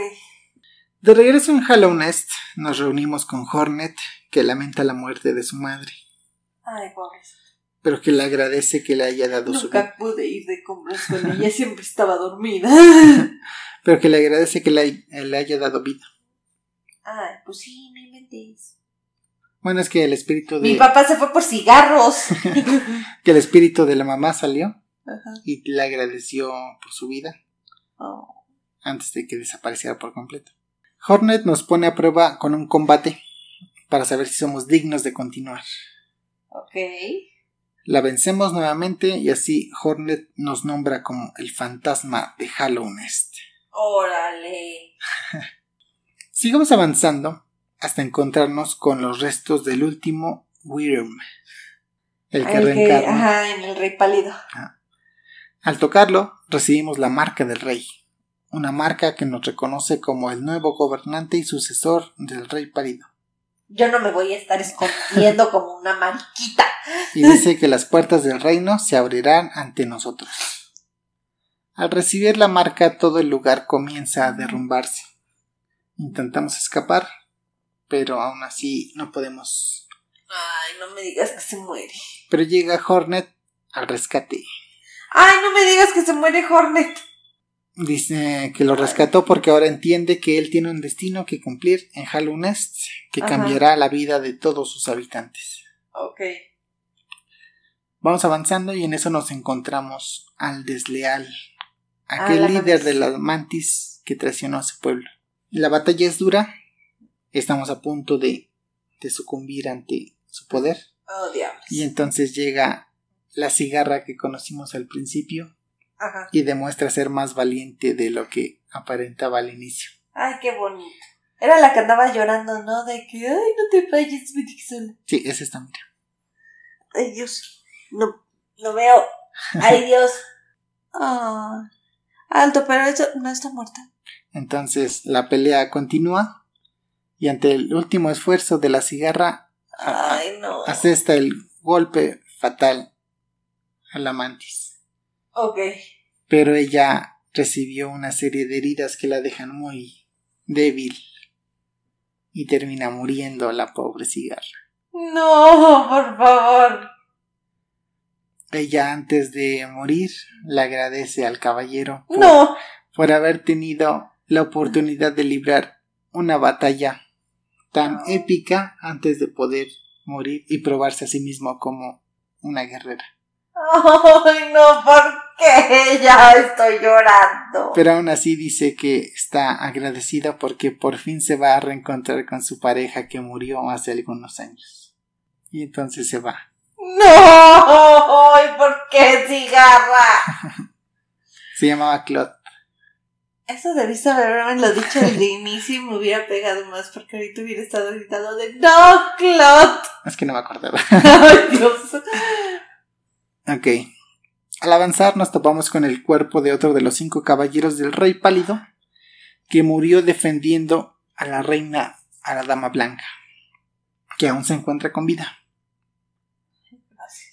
De regreso en Hollow Nest, nos reunimos con Hornet, que lamenta la muerte de su madre, Ay, pobres. pero que le agradece que le haya dado su vida. Nunca pude ir de compras con ella, siempre estaba dormida. Pero que le agradece que le, le haya dado vida. Ay, pues sí, no inventes. Bueno, es que el espíritu de Mi papá se fue por cigarros. que el espíritu de la mamá salió Ajá. y le agradeció por su vida Oh. antes de que desapareciera por completo. Hornet nos pone a prueba con un combate para saber si somos dignos de continuar. Ok. La vencemos nuevamente y así Hornet nos nombra como el fantasma de Hollow Nest. Órale. Sigamos avanzando hasta encontrarnos con los restos del último Wyrm, el que reencarna. ajá, en el rey pálido. Al tocarlo, recibimos la marca del rey, una marca que nos reconoce como el nuevo gobernante y sucesor del rey pálido, Yo no me voy a estar escondiendo como una mariquita. y dice que las puertas del reino se abrirán ante nosotros. Al recibir la marca, todo el lugar comienza a derrumbarse. Intentamos escapar, pero aún así no podemos. Ay, no me digas que se muere. Pero llega Hornet al rescate. Ay, no me digas que se muere Hornet. Dice que lo rescató porque ahora entiende que él tiene un destino que cumplir en Nest que Ajá. cambiará la vida de todos sus habitantes. Ok. Vamos avanzando y en eso nos encontramos al desleal, Ah, aquel líder mantis. de las mantis que traicionó a su pueblo. La batalla es dura, estamos a punto de, de sucumbir ante su poder Oh, diablos. y entonces llega la cigarra que conocimos al principio Ajá. y demuestra ser más valiente de lo que aparentaba al inicio. Ay, qué bonito. Era la que andaba llorando, ¿no? De que, ay, no te vayas, dije sola. Sí, es esta, mira. Ay, Dios. No, no veo. Ay, Dios. Ah. Alto, pero eso no está muerta. Entonces la pelea continúa y ante el último esfuerzo de la cigarra Ay, no. asesta el golpe fatal a la mantis. Ok. Pero ella recibió una serie de heridas que la dejan muy débil y termina muriendo la pobre cigarra. No, por favor. Ella antes de morir le agradece al caballero por, No. por haber tenido la oportunidad de librar una batalla tan épica antes de poder morir y probarse a sí mismo como una guerrera. Ay, no, ¿por qué? Ya estoy llorando. Pero aún así dice que está agradecida porque por fin se va a reencontrar con su pareja que murió hace algunos años. Y entonces se va. No, ¿y por qué cigarra? se llamaba Claude. Eso debiste haberme lo dicho desde inicio y me hubiera pegado más porque ahorita hubiera estado gritando de ¡No, Claude! Es que no me acordaba. Ay, Dios. Ok. Al avanzar nos topamos con el cuerpo de otro de los cinco caballeros del rey pálido, que murió defendiendo a la reina, a la dama blanca, que aún se encuentra con vida.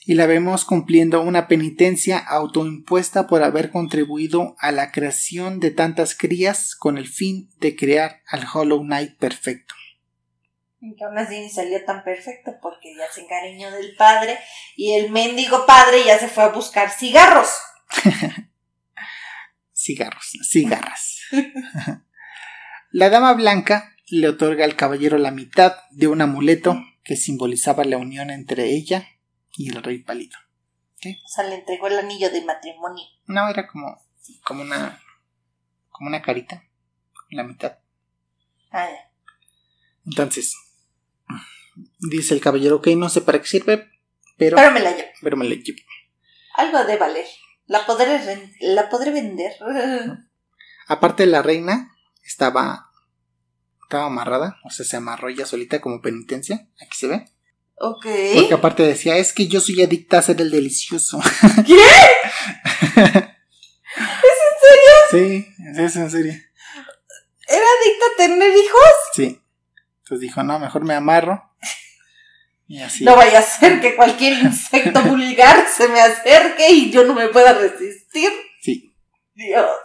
Y la vemos cumpliendo una penitencia autoimpuesta por haber contribuido a la creación de tantas crías con el fin de crear al Hollow Knight perfecto. Y aún así ni salió tan perfecto porque ya se encariñó del padre y el mendigo padre ya se fue a buscar cigarros. cigarros, cigarras. la dama blanca le otorga al caballero la mitad de un amuleto que simbolizaba la unión entre ella y el rey pálido. O sea, le entregó el anillo de matrimonio. No, era como, como una, como una carita, la mitad. Ah, ya. Entonces, Dice el caballero, ok, no sé para qué sirve, pero... Pero me la llevo. Pero me la llevo. Algo de valer. La podré, la podré vender. Aparte la reina estaba... Estaba amarrada, o sea, se amarró ella solita como penitencia. Aquí se ve. Ok. Porque aparte decía, es que yo soy adicta a hacer el delicioso. ¿Qué? ¿Es en serio? Sí, es en serio. ¿Era adicta a tener hijos? Sí. Entonces dijo, no, mejor me amarro. Y así. No vaya a ser que cualquier insecto vulgar se me acerque y yo no me pueda resistir. Sí. Dios.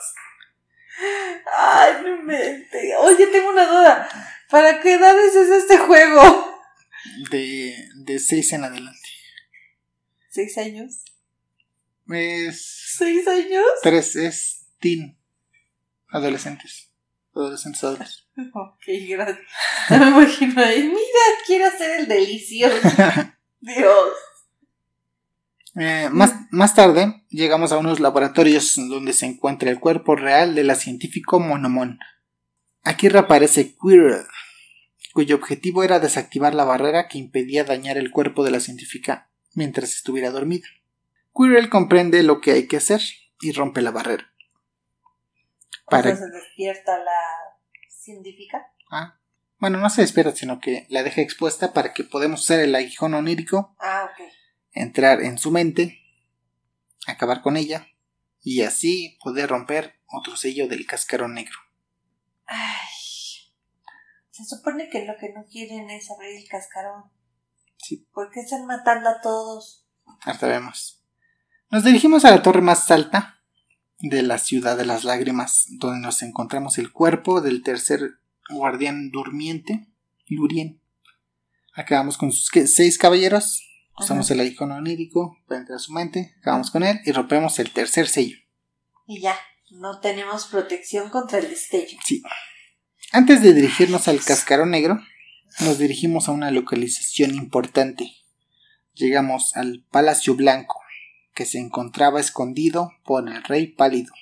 Ay, no mente. Oye, tengo una duda. ¿Para qué edades es este juego? De, de seis en adelante. ¿Seis años? Es. ¿Seis años? Tres, es teen. Adolescentes. Adolescentes adultos. Ok, gracias. me imagino mira, quiero hacer el delicioso. Dios. Eh, más, más tarde llegamos a unos laboratorios donde se encuentra el cuerpo real de la científico Monomon. Aquí reaparece Quirrell, cuyo objetivo era desactivar la barrera que impedía dañar el cuerpo de la científica mientras estuviera dormida. Quirrell comprende lo que hay que hacer y rompe la barrera. Para... se despierta la científica. Ah. Bueno, no se despierta, sino que la deja expuesta para que podamos usar el aguijón onírico. Ah, ok. Entrar en su mente, acabar con ella y así poder romper otro sello del cascarón negro. Ay. Se supone que lo que no quieren es abrir el cascarón. Sí. ¿Por qué están matando a todos? Ahora vemos. Nos dirigimos a la torre más alta, de la ciudad de las lágrimas, donde nos encontramos el cuerpo del tercer guardián durmiente, Lurien. Acabamos con sus seis caballeros, usamos el icono onírico para entrar a su mente, acabamos con él y rompemos el tercer sello. Y ya, no tenemos protección contra el destello. Sí. Antes de dirigirnos al cascarón negro, nos dirigimos a una localización importante. Llegamos al Palacio Blanco, que se encontraba escondido por el rey pálido.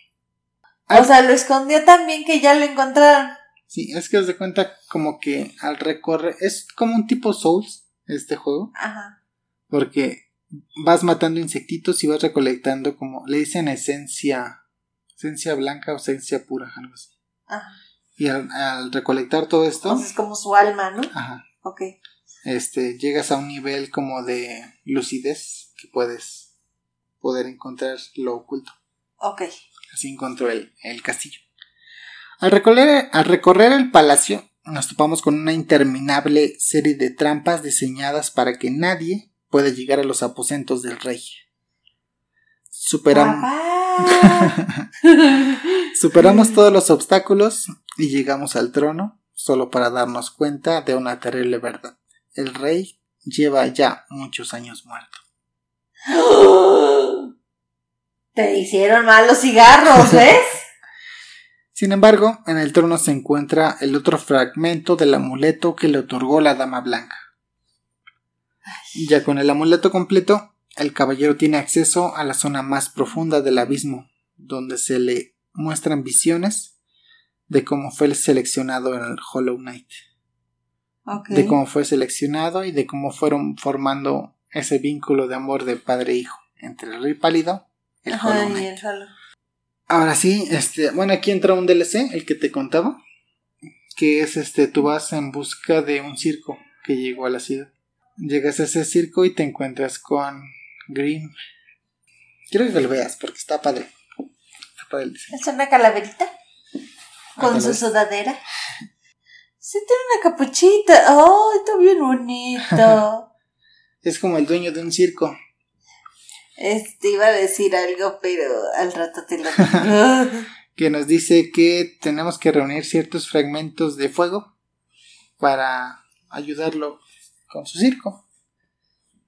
O sea, lo escondió también que ya lo encontraron. Sí, es que os de cuenta como que al recorrer. Es como un tipo Souls este juego. Ajá. Porque vas matando insectitos y vas recolectando como. Le dicen esencia. Esencia blanca o esencia pura, algo así. Ajá. Y al, recolectar todo esto. es como su alma, ¿no? Ajá. Ok. Este, llegas a un nivel como de lucidez que puedes poder encontrar lo oculto. Ok. Así encontró el, el castillo. Al recorrer, al recorrer el palacio, nos topamos con una interminable serie de trampas diseñadas para que nadie pueda llegar a los aposentos del rey. Superamos, Superamos todos los obstáculos y llegamos al trono solo para darnos cuenta de una terrible verdad. El rey lleva ya muchos años muerto. Te hicieron mal los cigarros, ¿ves? Sin embargo, en el trono se encuentra el otro fragmento del amuleto que le otorgó la Dama Blanca. Ya con el amuleto completo, el caballero tiene acceso a la zona más profunda del abismo, donde se le muestran visiones de cómo fue seleccionado en el Hollow Knight. De cómo fue seleccionado y de cómo fueron formando ese vínculo de amor de padre e hijo entre el Rey Pálido y el Hollow Knight. Ahora sí, este, bueno, aquí entra un DLC, el que te contaba, que es este, tú vas en busca de un circo que llegó a la ciudad. Llegas a ese circo y te encuentras con Grimm. Quiero que lo veas porque está padre. Está padre el diseño. ¿Es una calaverita? Con su sudadera. Sí, tiene una capuchita. ¡Oh, está bien bonito! es como el dueño de un circo. Este iba a decir algo, pero al rato te lo que nos dice que tenemos que reunir ciertos fragmentos de fuego para ayudarlo con su circo.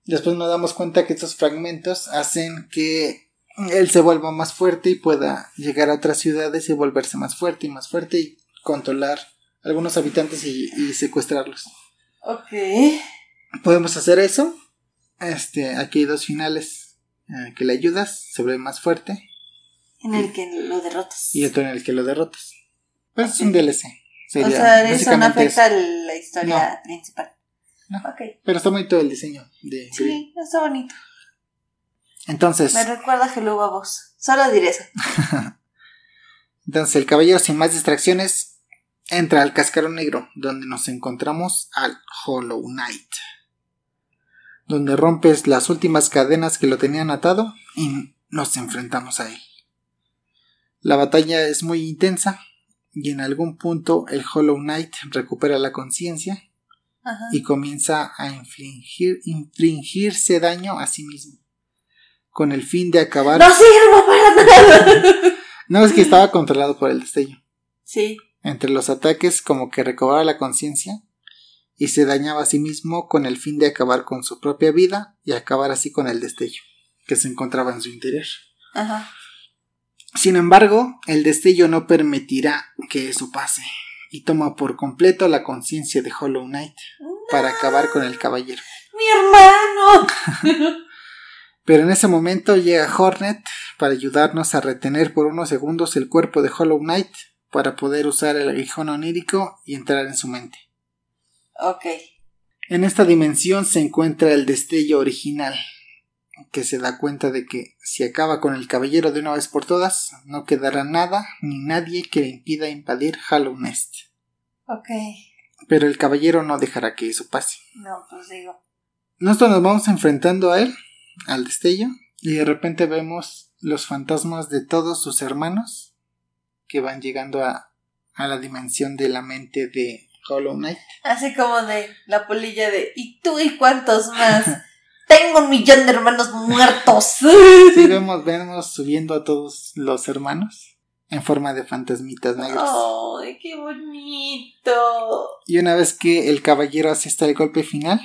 Después nos damos cuenta que estos fragmentos hacen que él se vuelva más fuerte y pueda llegar a otras ciudades y volverse más fuerte y más fuerte y controlar algunos habitantes y, secuestrarlos. Ok. Podemos hacer eso. Este, aquí hay dos finales eh, que le ayudas, se vuelve más fuerte. En el que lo derrotas. Y otro en el que lo derrotas. Pues es un DLC. o sea, eso no afecta a la historia principal. No. Pero está todo el diseño de Sí, está bonito. Entonces. Me recuerda a Hello a vos. Solo diré eso. Entonces, el caballero sin más distracciones entra al cascarón negro, donde nos encontramos al Hollow Knight donde rompes las últimas cadenas que lo tenían atado y nos enfrentamos a él. La batalla es muy intensa y en algún punto el Hollow Knight recupera la conciencia y comienza a infligir, infligirse daño a sí mismo con el fin de acabar. ¡No sirvo para nada! no, es que estaba controlado por el destello. Sí. Entre los ataques, como que recobraba la conciencia y se dañaba a sí mismo con el fin de acabar con su propia vida y acabar así con el destello que se encontraba en su interior. Ajá. Sin embargo, el destello no permitirá que eso pase y toma por completo la conciencia de Hollow Knight para acabar con el caballero. ¡Mi hermano! Pero en ese momento llega Hornet para ayudarnos a retener por unos segundos el cuerpo de Hollow Knight para poder usar el aguijón onírico y entrar en su mente. Ok. En esta dimensión se encuentra el destello original, que se da cuenta de que si acaba con el caballero de una vez por todas, no quedará nada ni nadie que le impida invadir Hollow Nest. Ok. Pero el caballero no dejará que eso pase. No, pues digo. Nosotros nos vamos enfrentando a él, al destello, y de repente vemos los fantasmas de todos sus hermanos que van llegando a, a la dimensión de la mente de Hollow Knight. Así como de la polilla de ¿y tú y cuántos más? Tengo un millón de hermanos muertos. sí, vemos, vemos subiendo a todos los hermanos en forma de fantasmitas negros. ¡Ay, qué bonito! Y una vez que el caballero asista al golpe final,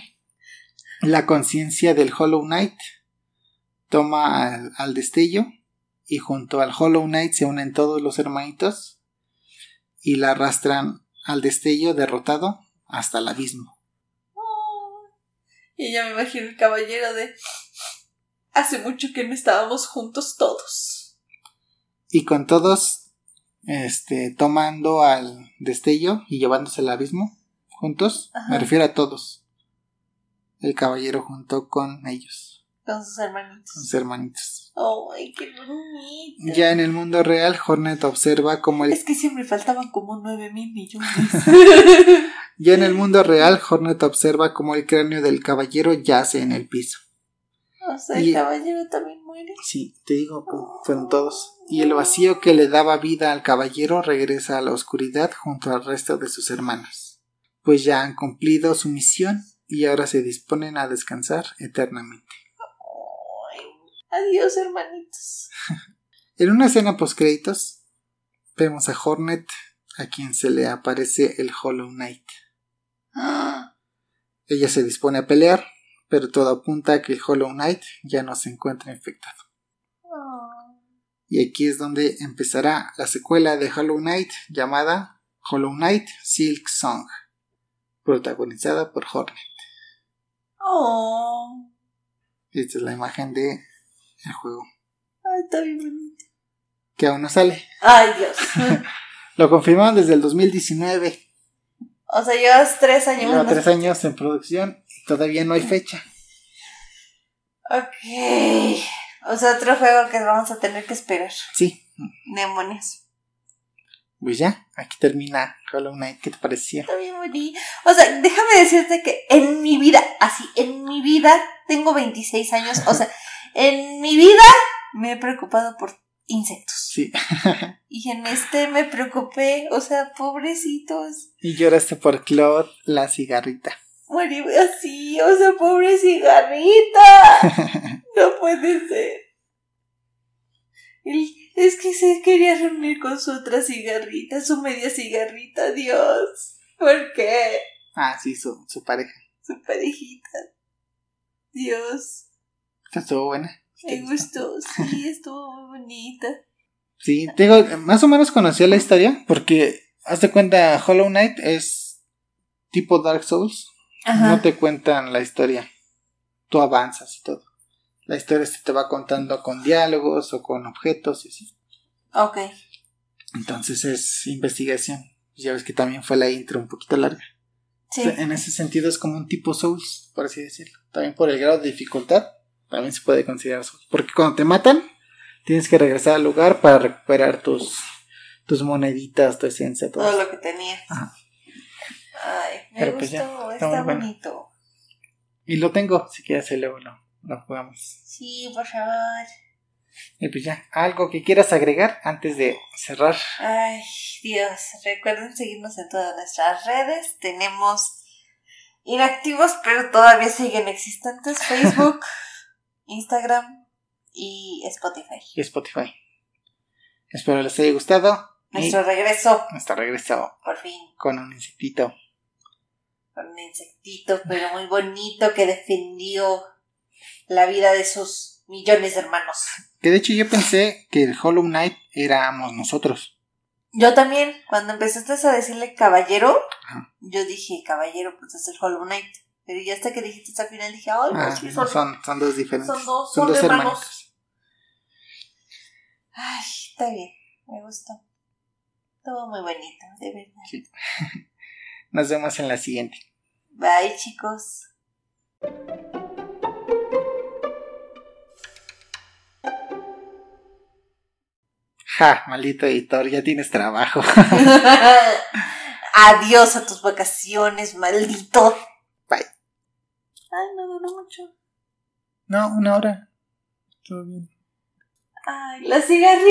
la conciencia del Hollow Knight toma al, al, destello y junto al Hollow Knight se unen todos los hermanitos y la arrastran al destello derrotado hasta el abismo. y ya me imagino el caballero de... Hace mucho que no estábamos juntos todos. Y con todos, este, tomando al destello y llevándose al abismo juntos, me refiero a todos. El caballero junto con ellos. Con sus hermanitos. Con sus hermanitos. ¡Ay, qué bonito! Ya en el mundo real, Hornet observa como el. Es que siempre faltaban como nueve mil millones. ya en el mundo real, Hornet observa como el cráneo del caballero yace en el piso. O sea, el caballero también muere. Sí, te digo, fueron todos. Y el vacío que le daba vida al caballero regresa a la oscuridad junto al resto de sus hermanos. Pues ya han cumplido su misión y ahora se disponen a descansar eternamente. Adiós, hermanitos. en una escena post créditos vemos a Hornet a quien se le aparece el Hollow Knight. Ella se dispone a pelear, pero todo apunta a que el Hollow Knight ya no se encuentra infectado. Oh. Y aquí es donde empezará la secuela de Hollow Knight llamada Hollow Knight Silk Song, protagonizada por Hornet. Oh. Esta es la imagen de el juego. Ay, está bien bonito. Que aún no sale. Ay, Dios. Lo confirmaron desde el 2019. o sea, llevas tres años Lleva tres años en producción y todavía no hay fecha. Ok. O sea, otro juego que vamos a tener que esperar. Sí, Demonios. pues ya, aquí termina Hollow Knight. ¿Qué te pareció? Está bien bonito. O sea, déjame decirte que en mi vida, así, en mi vida, tengo 26 años. O sea, en mi vida me he preocupado por insectos. Sí. Y en este me preocupé, o sea, pobrecitos. Y lloraste por Claude, la cigarrita. Morí así, o sea, pobre cigarrita. No puede ser. Él- es que se quería reunir con su otra cigarrita, su media cigarrita, Dios. ¿Por qué? Ah, sí, su, su pareja. Su parejita. Dios. Estuvo buena. Me gustó, sí, estuvo muy bonita. Sí, te digo, más o menos conocía la historia porque, haz de cuenta, Hollow Knight es tipo Dark Souls. No te cuentan la historia. Tú avanzas y todo. La historia se te va contando con diálogos o con objetos y así. Ok. Entonces es investigación. Ya ves que también fue la intro un poquito larga. Sí. O sea, En ese sentido es como un tipo Souls, por así decirlo. También por el grado de dificultad, también se puede considerar Souls. Porque cuando te matan, tienes que regresar al lugar para recuperar tus, tus moneditas, tu esencia, todo. Lo que tenía. Ajá. Ay, me Pero pues gustó, está está, muy bueno. bonito. Y lo tengo, si quieres luego lo, lo jugamos. Sí, por favor. Y pues ya, algo que quieras agregar antes de cerrar. Ay, Dios. Recuerden seguirnos en todas nuestras redes. Tenemos inactivos, pero todavía siguen existentes. Facebook, Instagram y Spotify. Y Spotify. Espero les haya gustado. Nuestro regreso, nuestro regreso por fin. con un insectito. Con un insectito, pero muy bonito que defendió la vida de sus millones de hermanos. Que de hecho yo pensé que el Hollow Knight éramos nosotros. Yo también, cuando empezaste a decirle caballero, Ajá. yo dije, caballero, pues es el Hollow Knight. Pero ya hasta que dijiste al final dije, ay, no, Ah, sí, no, son... son, dos diferentes. son dos, son son dos hermanos. Ay, está bien, me gustó. Todo muy bonito, de verdad. Sí. Nos vemos en la siguiente. Bye, chicos. Ja, maldito editor, ya tienes trabajo. Adiós a tus vacaciones, maldito. Ay, no duró mucho. No, una hora. Todo bien. Ay, la cigarrita.